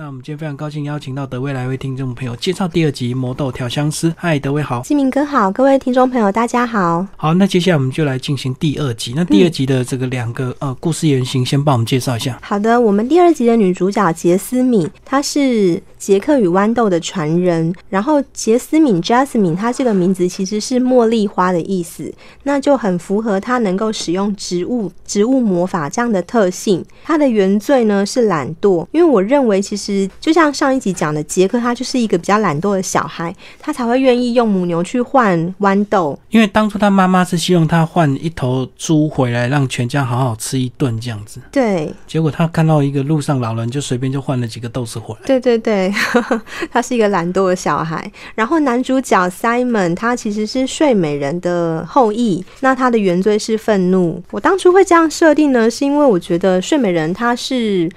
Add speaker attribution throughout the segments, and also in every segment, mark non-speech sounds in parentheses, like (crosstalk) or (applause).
Speaker 1: 那我们今天非常高兴邀请到德威来为听众朋友介绍第二集《魔豆调香师》。嗨，德威好，
Speaker 2: 金明哥好，各位听众朋友大家好。
Speaker 1: 好，那接下来我们就来进行第二集。那第二集的这个两个呃故事原型，先帮我们介绍一下。
Speaker 2: 好的，我们第二集的女主角杰斯敏，她是杰克与豌豆的传人。然后杰斯敏 （Jasmine） 她这个名字其实是茉莉花的意思，那就很符合她能够使用植物植物魔法这样的特性。她的原罪呢是懒惰，因为我认为其实。就像上一集讲的，杰克他就是一个比较懒惰的小孩，他才会愿意用母牛去换豌豆。
Speaker 1: 因为当初他妈妈是希望他换一头猪回来，让全家好好吃一顿这样子。
Speaker 2: 对。
Speaker 1: 结果他看到一个路上老人，就随便就换了几个豆子回来。
Speaker 2: 对对对，(laughs) 他是一个懒惰的小孩。然后男主角 Simon 他其实是睡美人的后裔，那他的原罪是愤怒。我当初会这样设定呢，是因为我觉得睡美人他是。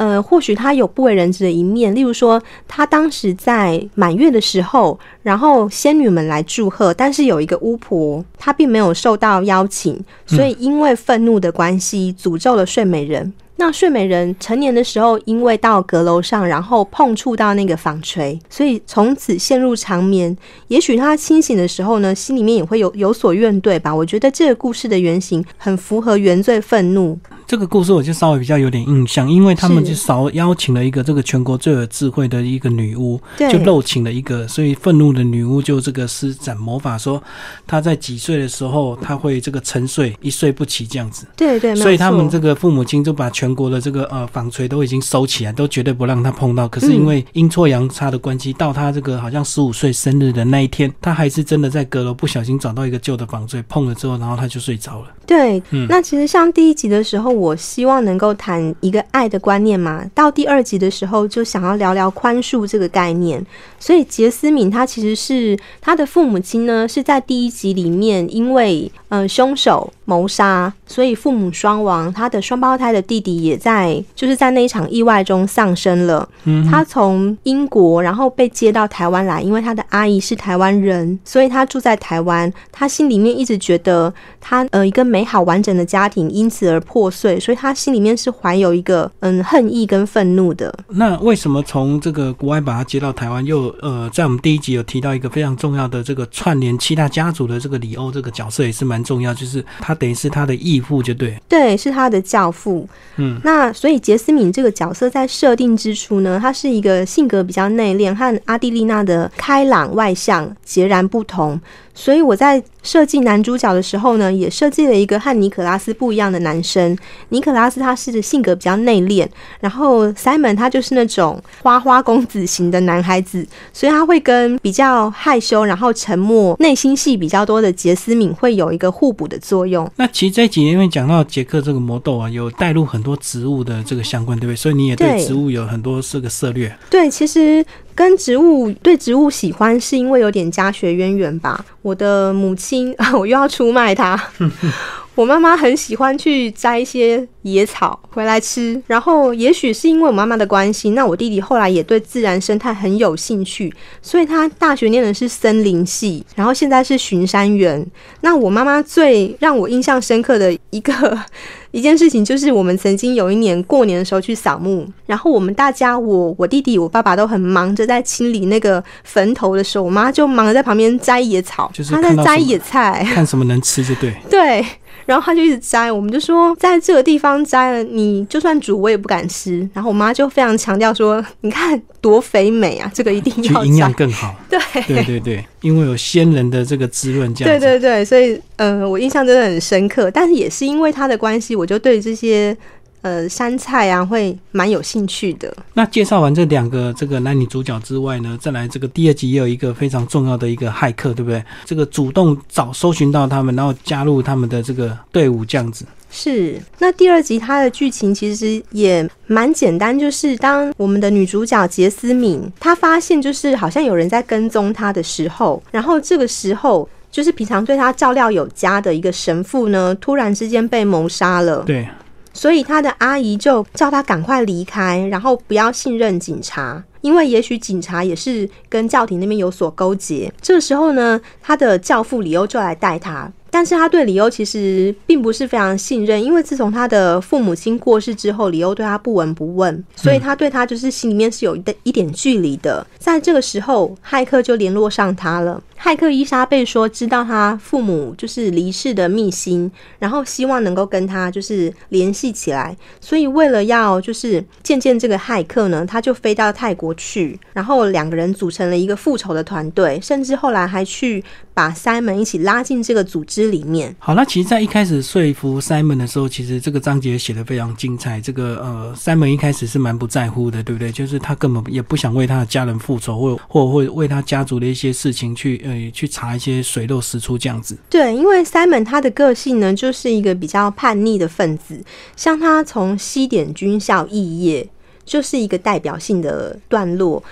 Speaker 2: 呃，或许他有不为人知的一面，例如说，他当时在满月的时候，然后仙女们来祝贺，但是有一个巫婆，她并没有受到邀请，所以因为愤怒的关系，诅咒了睡美人。那睡美人成年的时候，因为到阁楼上，然后碰触到那个纺锤，所以从此陷入长眠。也许他清醒的时候呢，心里面也会有有所怨怼吧。我觉得这个故事的原型很符合原罪愤怒。
Speaker 1: 这个故事我就稍微比较有点印象，因为他们就少邀请了一个这个全国最有智慧的一个女巫，就漏请了一个，所以愤怒的女巫就这个施展魔法，说她在几岁的时候，她会这个沉睡一睡不起这样子。
Speaker 2: 对对，
Speaker 1: 所以他们这个父母亲就把全国的这个呃纺锤都已经收起来，都绝对不让她碰到。可是因为阴错阳差的关系，到她这个好像十五岁生日的那一天，她还是真的在阁楼不小心找到一个旧的纺锤，碰了之后，然后她就睡着了。
Speaker 2: 对，那其实像第一集的时候，我希望能够谈一个爱的观念嘛。到第二集的时候，就想要聊聊宽恕这个概念。所以杰斯敏他其实是他的父母亲呢，是在第一集里面因为嗯凶手谋杀，所以父母双亡。他的双胞胎的弟弟也在就是在那一场意外中丧生了。嗯，他从英国然后被接到台湾来，因为他的阿姨是台湾人，所以他住在台湾。他心里面一直觉得他呃一个。美好完整的家庭因此而破碎，所以他心里面是怀有一个嗯恨意跟愤怒的。
Speaker 1: 那为什么从这个国外把他接到台湾？又呃，在我们第一集有提到一个非常重要的这个串联七大家族的这个李欧这个角色也是蛮重要，就是他等于是他的义父，就对，
Speaker 2: 对，是他的教父。嗯，那所以杰斯敏这个角色在设定之初呢，他是一个性格比较内敛，和阿蒂丽娜的开朗外向截然不同。所以我在设计男主角的时候呢，也设计了一个和尼可拉斯不一样的男生。尼可拉斯他是性格比较内敛，然后 Simon 他就是那种花花公子型的男孩子，所以他会跟比较害羞、然后沉默、内心戏比较多的杰斯敏会有一个互补的作用。
Speaker 1: 那其实这几年因为讲到杰克这个魔豆啊，有带入很多植物的这个相关，对不对？所以你也对植物有很多这个策略。
Speaker 2: 对，其实。跟植物对植物喜欢，是因为有点家学渊源吧。我的母亲啊，(laughs) 我又要出卖她。(laughs) 我妈妈很喜欢去摘一些野草回来吃，然后也许是因为我妈妈的关系，那我弟弟后来也对自然生态很有兴趣，所以他大学念的是森林系，然后现在是巡山员。那我妈妈最让我印象深刻的一个一件事情，就是我们曾经有一年过年的时候去扫墓，然后我们大家我我弟弟我爸爸都很忙着在清理那个坟头的时候，我妈就忙着在旁边摘野草，
Speaker 1: 就是
Speaker 2: 她在摘野菜，
Speaker 1: 看什么能吃就对，
Speaker 2: 对。然后他就一直摘，我们就说在这个地方摘了，你就算煮我也不敢吃。然后我妈就非常强调说：“你看多肥美啊，这个一定要
Speaker 1: 营养更好。”
Speaker 2: 对
Speaker 1: 对对对，因为有仙人的这个滋润，这
Speaker 2: 样对对对，所以嗯，我印象真的很深刻。但是也是因为他的关系，我就对这些。呃，山菜啊，会蛮有兴趣的。
Speaker 1: 那介绍完这两个这个男女主角之外呢，再来这个第二集也有一个非常重要的一个骇客，对不对？这个主动找搜寻到他们，然后加入他们的这个队伍，这样子。
Speaker 2: 是。那第二集它的剧情其实也蛮简单，就是当我们的女主角杰斯敏她发现就是好像有人在跟踪她的时候，然后这个时候就是平常对她照料有加的一个神父呢，突然之间被谋杀了。
Speaker 1: 对。
Speaker 2: 所以他的阿姨就叫他赶快离开，然后不要信任警察，因为也许警察也是跟教廷那边有所勾结。这时候呢，他的教父里欧就来带他，但是他对李欧其实并不是非常信任，因为自从他的父母亲过世之后，李欧对他不闻不问，所以他对他就是心里面是有一一点距离的。在这个时候，骇客就联络上他了。骇客伊莎贝说知道他父母就是离世的秘辛，然后希望能够跟他就是联系起来，所以为了要就是见见这个骇客呢，他就飞到泰国去，然后两个人组成了一个复仇的团队，甚至后来还去把 Simon 一起拉进这个组织里面。
Speaker 1: 好，那其实，在一开始说服 Simon 的时候，其实这个章节写的非常精彩。这个呃，Simon 一开始是蛮不在乎的，对不对？就是他根本也不想为他的家人复仇，或或会为他家族的一些事情去。呃，去查一些水落石出这样子。
Speaker 2: 对，因为 Simon 他的个性呢，就是一个比较叛逆的分子。像他从西点军校肄业，就是一个代表性的段落。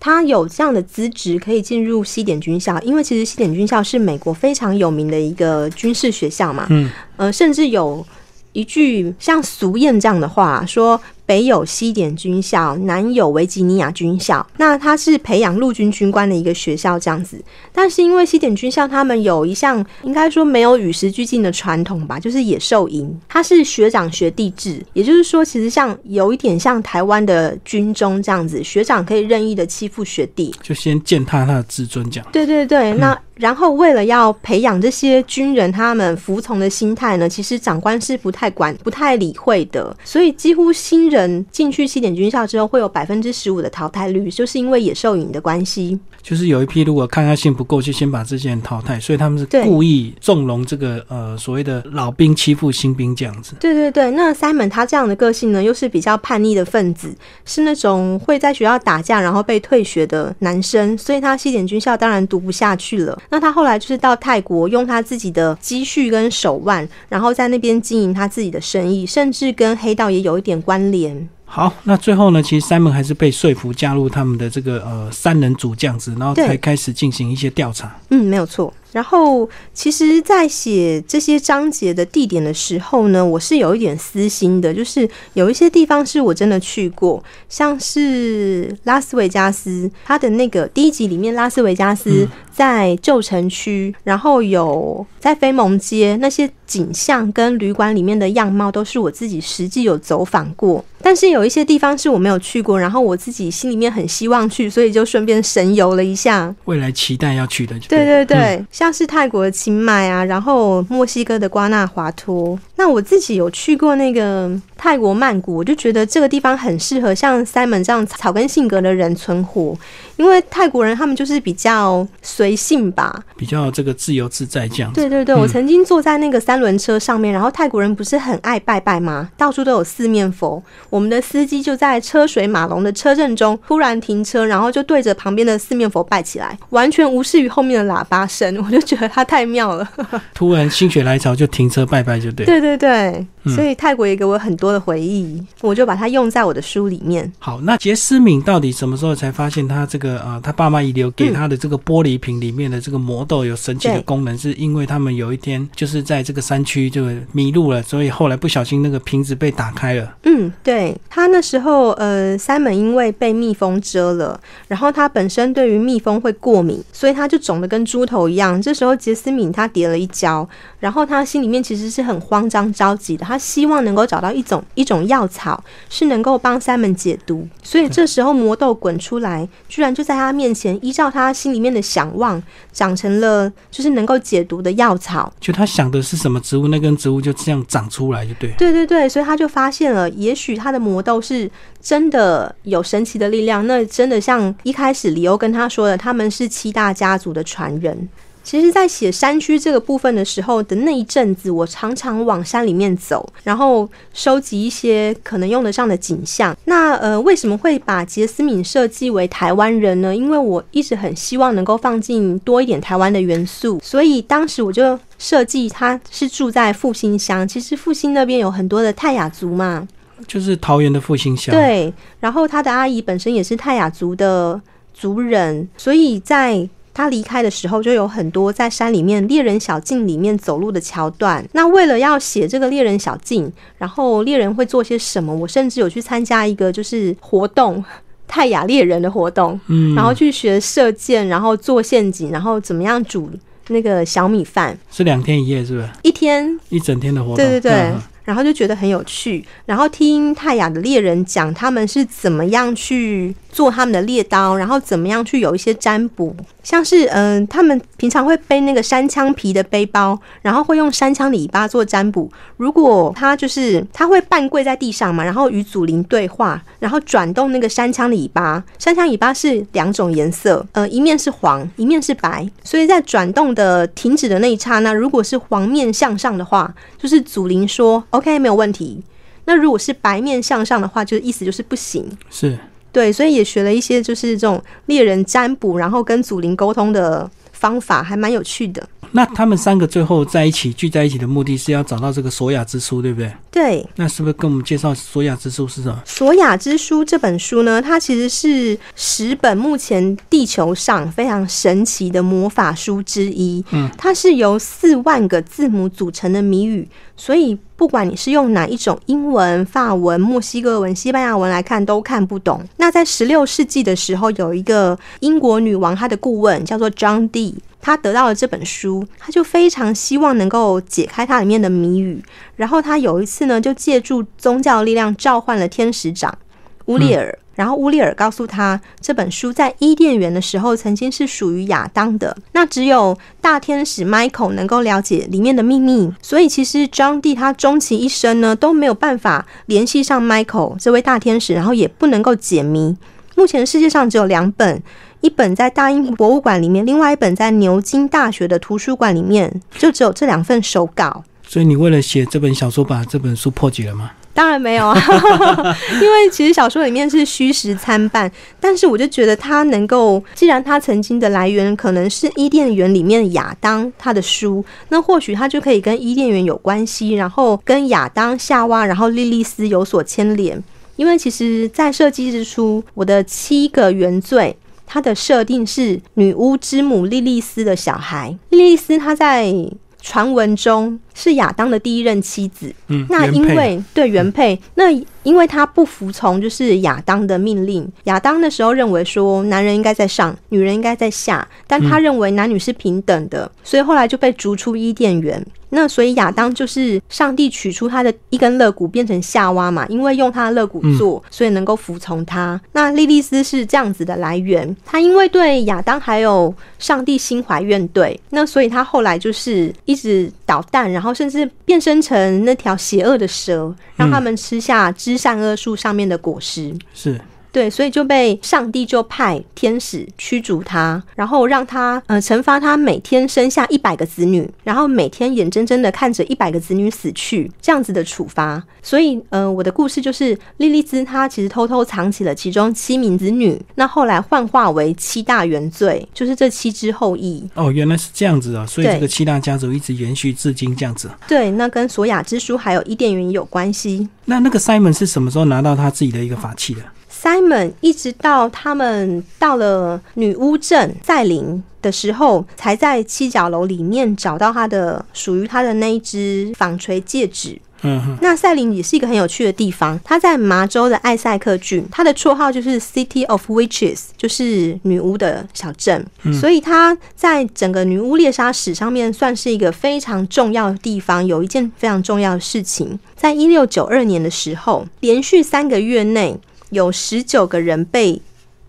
Speaker 2: 他有这样的资质，可以进入西点军校，因为其实西点军校是美国非常有名的一个军事学校嘛。嗯，呃，甚至有一句像俗谚这样的话说。北有西点军校，南有维吉尼亚军校。那它是培养陆军军官的一个学校，这样子。但是因为西点军校他们有一项应该说没有与时俱进的传统吧，就是野兽营。它是学长学弟制，也就是说，其实像有一点像台湾的军中这样子，学长可以任意的欺负学弟，
Speaker 1: 就先践踏他的自尊，这样。
Speaker 2: 对对对，那然后为了要培养这些军人他们服从的心态呢，其实长官是不太管、不太理会的，所以几乎新人。进去西点军校之后，会有百分之十五的淘汰率，就是因为野兽营的关系。
Speaker 1: 就是有一批如果抗压性不够，就先把这些人淘汰，所以他们是故意纵容这个呃所谓的老兵欺负新兵这样子。
Speaker 2: 对对对，那 Simon 他这样的个性呢，又是比较叛逆的分子，是那种会在学校打架然后被退学的男生，所以他西点军校当然读不下去了。那他后来就是到泰国，用他自己的积蓄跟手腕，然后在那边经营他自己的生意，甚至跟黑道也有一点关联。
Speaker 1: 好，那最后呢？其实 Simon 还是被说服加入他们的这个呃三人组这样子，然后才开始进行一些调查。
Speaker 2: 嗯，没有错。然后，其实，在写这些章节的地点的时候呢，我是有一点私心的，就是有一些地方是我真的去过，像是拉斯维加斯，它的那个第一集里面，拉斯维加斯在旧城区，然后有在飞蒙街那些景象跟旅馆里面的样貌，都是我自己实际有走访过。但是有一些地方是我没有去过，然后我自己心里面很希望去，所以就顺便神游了一下。
Speaker 1: 未来期待要去的，
Speaker 2: 对对对。像是泰国的清迈啊，然后墨西哥的瓜纳华托。那我自己有去过那个泰国曼谷，我就觉得这个地方很适合像 Simon 这样草根性格的人存活。因为泰国人他们就是比较随性吧，
Speaker 1: 比较这个自由自在这样。
Speaker 2: 对对对，我曾经坐在那个三轮车上面，然后泰国人不是很爱拜拜吗？到处都有四面佛。我们的司机就在车水马龙的车阵中突然停车，然后就对着旁边的四面佛拜起来，完全无视于后面的喇叭声。我就觉得他太妙了。(laughs)
Speaker 1: 突然心血来潮就停车拜拜就对。对
Speaker 2: 对对对，所以泰国也给我很多的回忆，我就把它用在我的书里面。
Speaker 1: 好，那杰斯敏到底什么时候才发现他这个？呃，他爸妈遗留给他的这个玻璃瓶里面的这个魔豆有神奇的功能，是因为他们有一天就是在这个山区就迷路了，所以后来不小心那个瓶子被打开了。
Speaker 2: 嗯，对他那时候，呃，Simon 因为被蜜蜂蛰了，然后他本身对于蜜蜂会过敏，所以他就肿得跟猪头一样。这时候杰斯敏他跌了一跤，然后他心里面其实是很慌张着急的，他希望能够找到一种 (laughs) 一种药草是能够帮 Simon 解毒，所以这时候魔豆滚出来，居然。就在他面前，依照他心里面的想望，长成了就是能够解毒的药草。
Speaker 1: 就他想的是什么植物，那根植物就这样长出来，就对。
Speaker 2: 对对对，所以他就发现了，也许他的魔豆是真的有神奇的力量。那真的像一开始李欧跟他说的，他们是七大家族的传人。其实，在写山区这个部分的时候的那一阵子，我常常往山里面走，然后收集一些可能用得上的景象。那呃，为什么会把杰斯敏设计为台湾人呢？因为我一直很希望能够放进多一点台湾的元素，所以当时我就设计他是住在复兴乡。其实复兴那边有很多的泰雅族嘛，
Speaker 1: 就是桃园的复兴乡。
Speaker 2: 对，然后他的阿姨本身也是泰雅族的族人，所以在。他离开的时候，就有很多在山里面猎人小径里面走路的桥段。那为了要写这个猎人小径，然后猎人会做些什么？我甚至有去参加一个就是活动，(laughs) 泰雅猎人的活动，嗯，然后去学射箭，然后做陷阱，然后怎么样煮那个小米饭，
Speaker 1: 是两天一夜，是不是？
Speaker 2: 一天
Speaker 1: 一整天的活动，
Speaker 2: 对对对。然后就觉得很有趣，然后听泰雅的猎人讲他们是怎么样去做他们的猎刀，然后怎么样去有一些占卜，像是嗯，他们平常会背那个山枪皮的背包，然后会用山枪尾巴做占卜。如果他就是他会半跪在地上嘛，然后与祖灵对话，然后转动那个山枪的尾巴，山枪尾巴是两种颜色，呃，一面是黄，一面是白，所以在转动的停止的那一刹那，如果是黄面向上的话，就是祖灵说。OK，没有问题。那如果是白面向上的话，就意思就是不行。
Speaker 1: 是
Speaker 2: 对，所以也学了一些，就是这种猎人占卜，然后跟祖灵沟通的方法，还蛮有趣的。
Speaker 1: 那他们三个最后在一起聚在一起的目的是要找到这个索雅之书，对不对？
Speaker 2: 对。
Speaker 1: 那是不是跟我们介绍索雅之书是什么？
Speaker 2: 索雅之书这本书呢，它其实是十本目前地球上非常神奇的魔法书之一。嗯，它是由四万个字母组成的谜语，所以不管你是用哪一种英文、法文、墨西哥文、西班牙文来看，都看不懂。那在十六世纪的时候，有一个英国女王，她的顾问叫做 John Dee。他得到了这本书，他就非常希望能够解开它里面的谜语。然后他有一次呢，就借助宗教力量召唤了天使长乌利尔。然后乌利尔告诉他，这本书在伊甸园的时候曾经是属于亚当的。那只有大天使 Michael 能够了解里面的秘密。所以其实 John D 他终其一生呢都没有办法联系上 Michael 这位大天使，然后也不能够解谜。目前世界上只有两本。一本在大英博物馆里面，另外一本在牛津大学的图书馆里面，就只有这两份手稿。
Speaker 1: 所以你为了写这本小说，把这本书破解了吗？
Speaker 2: 当然没有啊，(laughs) 因为其实小说里面是虚实参半。但是我就觉得他能够，既然他曾经的来源可能是伊甸园里面亚当他的书，那或许他就可以跟伊甸园有关系，然后跟亚当、夏娃，然后莉莉丝有所牵连。因为其实，在设计之初，我的七个原罪。它的设定是女巫之母莉莉丝的小孩。莉莉丝她在传闻中是亚当的第一任妻子。
Speaker 1: 嗯，
Speaker 2: 那因为对原配，那因为她不服从就是亚当的命令。亚当那时候认为说男人应该在上，女人应该在下，但他认为男女是平等的，所以后来就被逐出伊甸园。那所以亚当就是上帝取出他的一根肋骨变成夏娃嘛，因为用他的肋骨做，所以能够服从他。那莉莉丝是这样子的来源，他因为对亚当还有上帝心怀怨怼，那所以他后来就是一直捣蛋，然后甚至变身成那条邪恶的蛇，让他们吃下知善恶树上面的果实。
Speaker 1: 是。
Speaker 2: 对，所以就被上帝就派天使驱逐他，然后让他呃惩罚他每天生下一百个子女，然后每天眼睁睁的看着一百个子女死去，这样子的处罚。所以呃，我的故事就是莉莉兹她其实偷偷藏起了其中七名子女，那后来幻化为七大原罪，就是这七支后裔。
Speaker 1: 哦，原来是这样子啊，所以这个七大家族一直延续至今这样子。
Speaker 2: 对，那跟索雅之书还有伊甸园有关系。
Speaker 1: 那那个 Simon 是什么时候拿到他自己的一个法器的
Speaker 2: ？Simon 一直到他们到了女巫镇赛琳的时候，才在七角楼里面找到他的属于他的那一只纺锤戒指。
Speaker 1: 嗯，
Speaker 2: 那赛琳也是一个很有趣的地方。它在麻州的艾塞克郡，它的绰号就是 City of Witches，就是女巫的小镇。所以它在整个女巫猎杀史上面算是一个非常重要的地方。有一件非常重要的事情，在一六九二年的时候，连续三个月内。有十九个人被。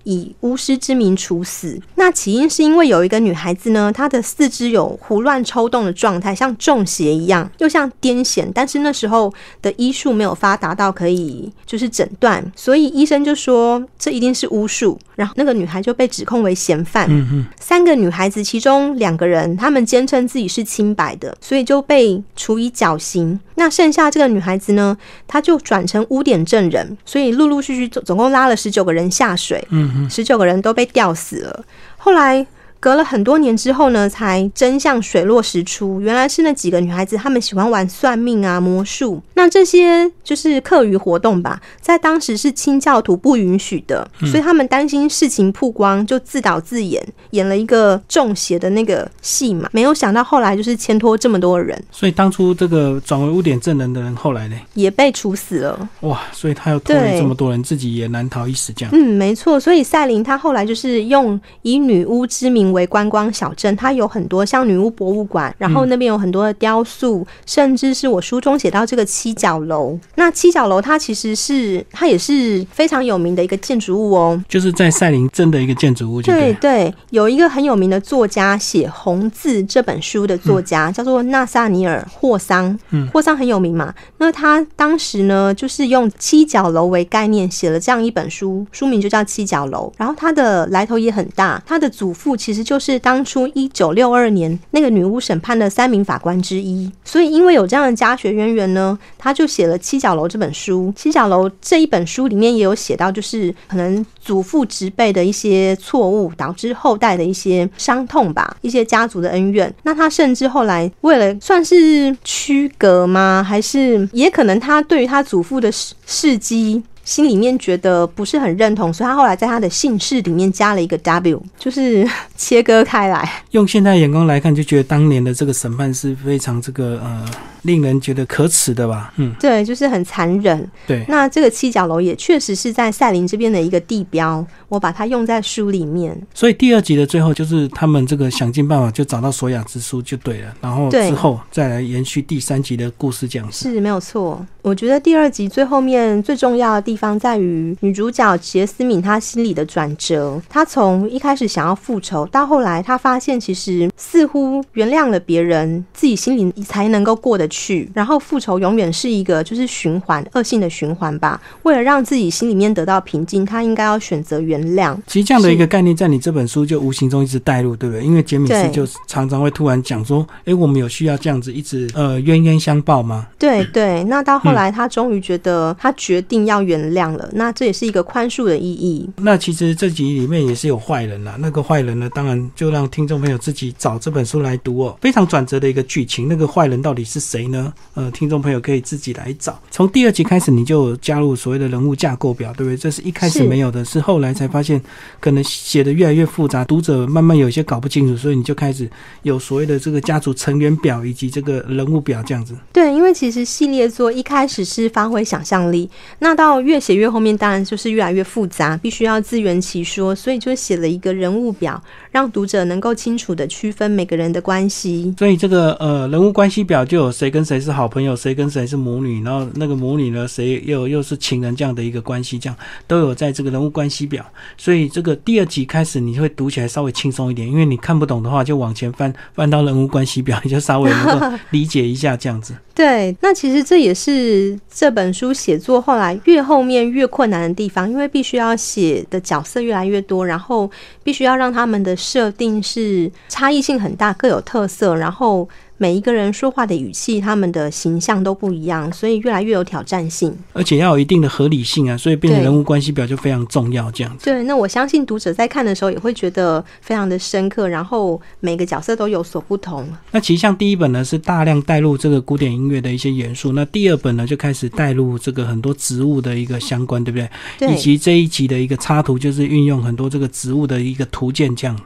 Speaker 2: 以巫师之名处死。那起因是因为有一个女孩子呢，她的四肢有胡乱抽动的状态，像中邪一样，又像癫痫。但是那时候的医术没有发达到可以就是诊断，所以医生就说这一定是巫术。然后那个女孩就被指控为嫌犯。
Speaker 1: 嗯嗯。
Speaker 2: 三个女孩子其中两个人，她们坚称自己是清白的，所以就被处以绞刑。那剩下这个女孩子呢，她就转成污点证人，所以陆陆续续总总共拉了十九个人下水。
Speaker 1: 嗯。
Speaker 2: 十九个人都被吊死了。后来。隔了很多年之后呢，才真相水落石出。原来是那几个女孩子，她们喜欢玩算命啊、魔术。那这些就是课余活动吧，在当时是清教徒不允许的，所以他们担心事情曝光，就自导自演，演了一个中邪的那个戏嘛。没有想到后来就是牵拖这么多人。
Speaker 1: 所以当初这个转为污点证人的人，后来呢
Speaker 2: 也被处死了。
Speaker 1: 哇！所以他又拖累这么多人，自己也难逃一死。这样，
Speaker 2: 嗯，没错。所以赛琳她后来就是用以女巫之名。营为观光小镇，它有很多像女巫博物馆，然后那边有很多的雕塑，甚至是我书中写到这个七角楼。那七角楼它其实是它也是非常有名的一个建筑物哦，
Speaker 1: 就是在赛林镇的一个建筑物。
Speaker 2: 对对，有一个很有名的作家写《红字》这本书的作家叫做纳萨尼尔霍桑，嗯，霍桑很有名嘛。那他当时呢，就是用七角楼为概念写了这样一本书，书名就叫《七角楼》。然后他的来头也很大，他的祖父其实就是当初一九六二年那个女巫审判的三名法官之一。所以因为有这样的家学渊源呢，他就写了《七角楼》这本书。《七角楼》这一本书里面也有写到，就是可能祖父直辈的一些错误，导致后代的一些伤痛吧，一些家族的恩怨。那他甚至后来为了算是区隔吗？还是也可能他对于他祖父的事事迹？心里面觉得不是很认同，所以他后来在他的姓氏里面加了一个 W，就是 (laughs) 切割开来。
Speaker 1: 用现代眼光来看，就觉得当年的这个审判是非常这个呃。令人觉得可耻的吧？
Speaker 2: 嗯，对，就是很残忍。
Speaker 1: 对，
Speaker 2: 那这个七角楼也确实是在赛林这边的一个地标，我把它用在书里面。
Speaker 1: 所以第二集的最后，就是他们这个想尽办法就找到索雅之书就对了，然后之后再来延续第三集的故事讲
Speaker 2: 是没有错。我觉得第二集最后面最重要的地方在于女主角杰斯敏她心里的转折，她从一开始想要复仇，到后来她发现其实似乎原谅了别人，自己心里才能够过得。去，然后复仇永远是一个就是循环恶性的循环吧。为了让自己心里面得到平静，他应该要选择原谅。
Speaker 1: 其实这样的一个概念，在你这本书就无形中一直带入，对不对？因为杰米斯就常常会突然讲说：“哎，我们有需要这样子一直呃冤冤相报吗？”
Speaker 2: 对对。那到后来，他终于觉得他决定要原谅了。那这也是一个宽恕的意义。
Speaker 1: 那其实这集里面也是有坏人呐。那个坏人呢，当然就让听众朋友自己找这本书来读哦。非常转折的一个剧情，那个坏人到底是谁？谁呢？呃，听众朋友可以自己来找。从第二集开始，你就加入所谓的人物架构表，对不对？这是一开始没有的，是后来才发现，可能写的越来越复杂，读者慢慢有一些搞不清楚，所以你就开始有所谓的这个家族成员表以及这个人物表这样子。
Speaker 2: 对，因为其实系列作一开始是发挥想象力，那到越写越后面，当然就是越来越复杂，必须要自圆其说，所以就写了一个人物表，让读者能够清楚的区分每个人的关系。
Speaker 1: 所以这个呃人物关系表就有谁。跟谁是好朋友，谁跟谁是母女，然后那个母女呢，谁又又是情人这样的一个关系，这样都有在这个人物关系表。所以这个第二集开始，你会读起来稍微轻松一点，因为你看不懂的话，就往前翻翻到人物关系表，你就稍微能够 (laughs) 理解一下这样子。
Speaker 2: 对，那其实这也是这本书写作后来越后面越困难的地方，因为必须要写的角色越来越多，然后必须要让他们的设定是差异性很大，各有特色，然后。每一个人说话的语气，他们的形象都不一样，所以越来越有挑战性，
Speaker 1: 而且要有一定的合理性啊，所以变成人物关系表就非常重要。这样子，
Speaker 2: 对，那我相信读者在看的时候也会觉得非常的深刻，然后每个角色都有所不同。
Speaker 1: 那其实像第一本呢，是大量带入这个古典音乐的一些元素，那第二本呢就开始带入这个很多植物的一个相关，对不对？
Speaker 2: 对。
Speaker 1: 以及这一集的一个插图，就是运用很多这个植物的一个图鉴，这样。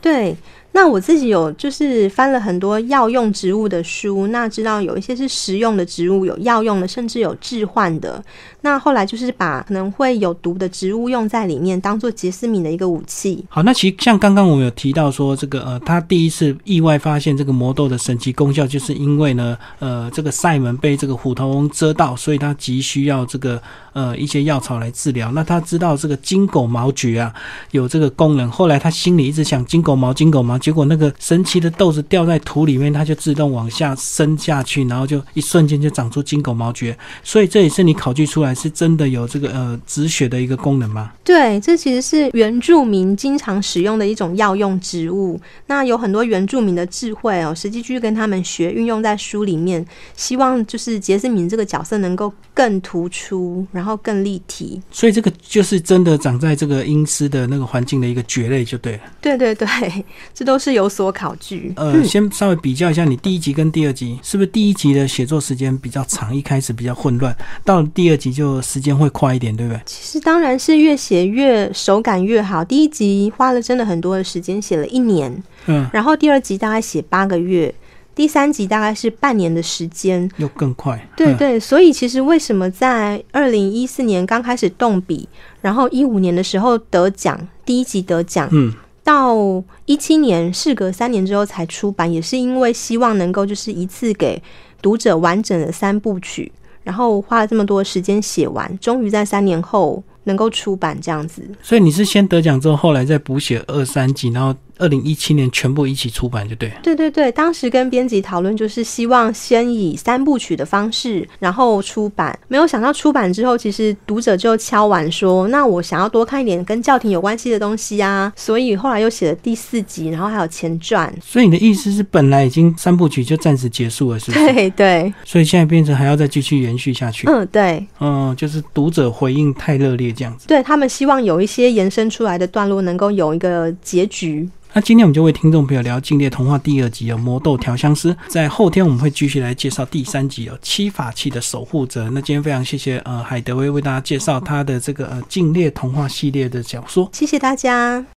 Speaker 2: 对。那我自己有就是翻了很多药用植物的书，那知道有一些是食用的植物，有药用的，甚至有置换的。那后来就是把可能会有毒的植物用在里面，当做杰斯敏的一个武器。
Speaker 1: 好，那其实像刚刚我们有提到说，这个呃，他第一次意外发现这个魔豆的神奇功效，就是因为呢，呃，这个塞门被这个虎头翁蛰到，所以他急需要这个呃一些药草来治疗。那他知道这个金狗毛蕨啊有这个功能，后来他心里一直想金狗毛，金狗毛。结果那个神奇的豆子掉在土里面，它就自动往下伸下去，然后就一瞬间就长出金狗毛蕨。所以这也是你考据出来是真的有这个呃止血的一个功能吗？
Speaker 2: 对，这其实是原住民经常使用的一种药用植物。那有很多原住民的智慧哦，实际去跟他们学，运用在书里面，希望就是杰斯敏这个角色能够更突出，然后更立体。
Speaker 1: 所以这个就是真的长在这个阴湿的那个环境的一个蕨类，就对了。
Speaker 2: 对对对，(laughs) 这。都是有所考据。
Speaker 1: 呃，先稍微比较一下，你第一集跟第二集是不是第一集的写作时间比较长，一开始比较混乱，到了第二集就时间会快一点，对不对？
Speaker 2: 其实当然是越写越手感越好。第一集花了真的很多的时间，写了一年，嗯，然后第二集大概写八个月，第三集大概是半年的时间，
Speaker 1: 又更快。
Speaker 2: 对对，所以其实为什么在二零一四年刚开始动笔，然后一五年的时候得奖，第一集得奖，嗯。到一七年，事隔三年之后才出版，也是因为希望能够就是一次给读者完整的三部曲，然后花了这么多时间写完，终于在三年后能够出版这样子。
Speaker 1: 所以你是先得奖之后，后来再补写二三集，然后。二零一七年全部一起出版就对。
Speaker 2: 对对对，当时跟编辑讨论，就是希望先以三部曲的方式，然后出版。没有想到出版之后，其实读者就敲完说：“那我想要多看一点跟教廷有关系的东西啊！”所以后来又写了第四集，然后还有前传。
Speaker 1: 所以你的意思是，本来已经三部曲就暂时结束了，是不是？
Speaker 2: 对对。
Speaker 1: 所以现在变成还要再继续延续下去。
Speaker 2: 嗯，对。
Speaker 1: 嗯，就是读者回应太热烈这样子。
Speaker 2: 对他们希望有一些延伸出来的段落能够有一个结局。
Speaker 1: 那今天我们就为听众朋友聊《禁猎童话》第二集的，《魔豆调香师》。在后天我们会继续来介绍第三集哦，《七法器的守护者》。那今天非常谢谢呃海德威为大家介绍他的这个呃《禁猎童话》系列的小说，
Speaker 2: 谢谢大家。